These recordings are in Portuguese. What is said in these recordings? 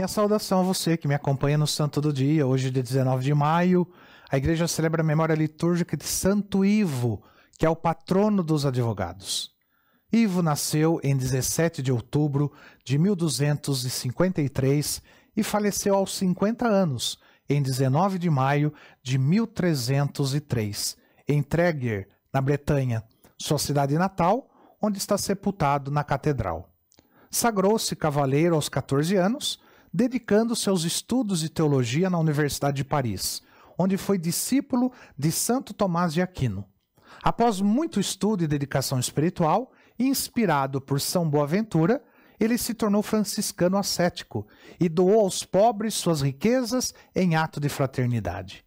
Minha saudação a você que me acompanha no Santo do Dia, hoje, dia 19 de maio. A igreja celebra a memória litúrgica de Santo Ivo, que é o patrono dos advogados. Ivo nasceu em 17 de outubro de 1253 e faleceu aos 50 anos, em 19 de maio de 1303, em Treguer, na Bretanha, sua cidade natal, onde está sepultado na catedral. Sagrou-se cavaleiro aos 14 anos dedicando seus estudos de teologia na Universidade de Paris, onde foi discípulo de Santo Tomás de Aquino. Após muito estudo e dedicação espiritual, inspirado por São Boaventura, ele se tornou franciscano ascético e doou aos pobres suas riquezas em ato de fraternidade.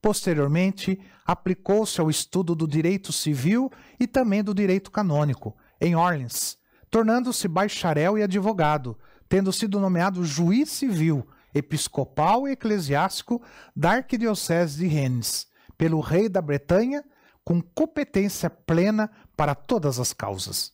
Posteriormente, aplicou-se ao estudo do direito civil e também do direito canônico, em Orleans, tornando-se bacharel e advogado, tendo sido nomeado juiz civil, episcopal e eclesiástico da Arquidiocese de Rennes, pelo rei da Bretanha, com competência plena para todas as causas.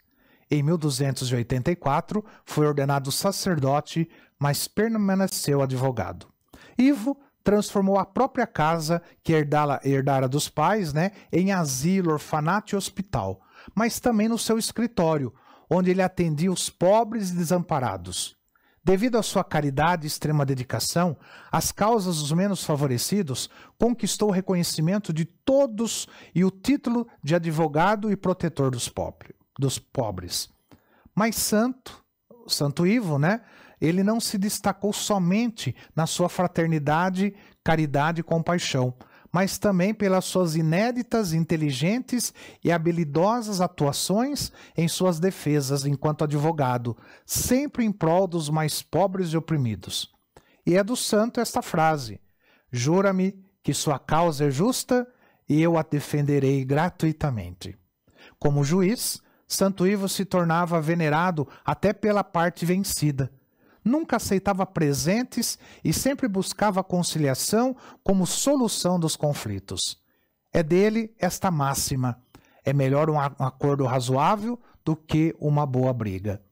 Em 1284, foi ordenado sacerdote, mas permaneceu advogado. Ivo transformou a própria casa que herdara, herdara dos pais né, em asilo, orfanato e hospital, mas também no seu escritório, onde ele atendia os pobres e desamparados. Devido à sua caridade e extrema dedicação, as causas dos menos favorecidos conquistou o reconhecimento de todos e o título de advogado e protetor dos, pobre, dos pobres. Mas Santo, Santo Ivo, né? Ele não se destacou somente na sua fraternidade, caridade e compaixão, mas também pelas suas inéditas, inteligentes e habilidosas atuações em suas defesas enquanto advogado, sempre em prol dos mais pobres e oprimidos. E é do santo esta frase: Jura-me que sua causa é justa e eu a defenderei gratuitamente. Como juiz, Santo Ivo se tornava venerado até pela parte vencida nunca aceitava presentes e sempre buscava conciliação como solução dos conflitos. É dele esta máxima: é melhor um acordo razoável do que uma boa briga.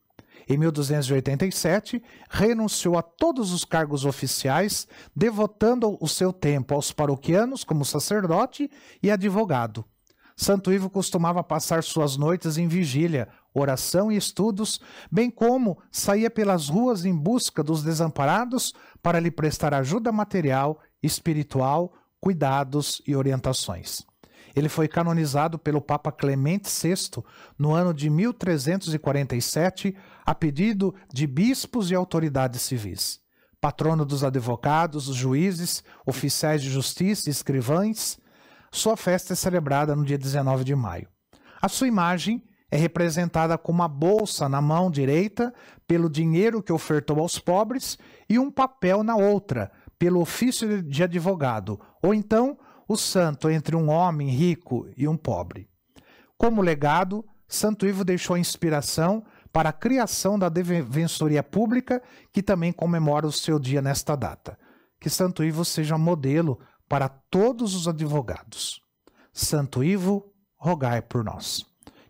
Em 1287, renunciou a todos os cargos oficiais, devotando o seu tempo aos paroquianos como sacerdote e advogado. Santo Ivo costumava passar suas noites em vigília, oração e estudos, bem como saía pelas ruas em busca dos desamparados para lhe prestar ajuda material, espiritual, cuidados e orientações. Ele foi canonizado pelo Papa Clemente VI no ano de 1347, a pedido de bispos e autoridades civis. Patrono dos advogados, juízes, oficiais de justiça e escrivães, sua festa é celebrada no dia 19 de maio. A sua imagem é representada com uma bolsa na mão direita pelo dinheiro que ofertou aos pobres e um papel na outra pelo ofício de advogado, ou então o santo entre um homem rico e um pobre. Como legado, Santo Ivo deixou a inspiração para a criação da Defensoria Pública, que também comemora o seu dia nesta data. Que Santo Ivo seja modelo para todos os advogados. Santo Ivo, rogai por nós.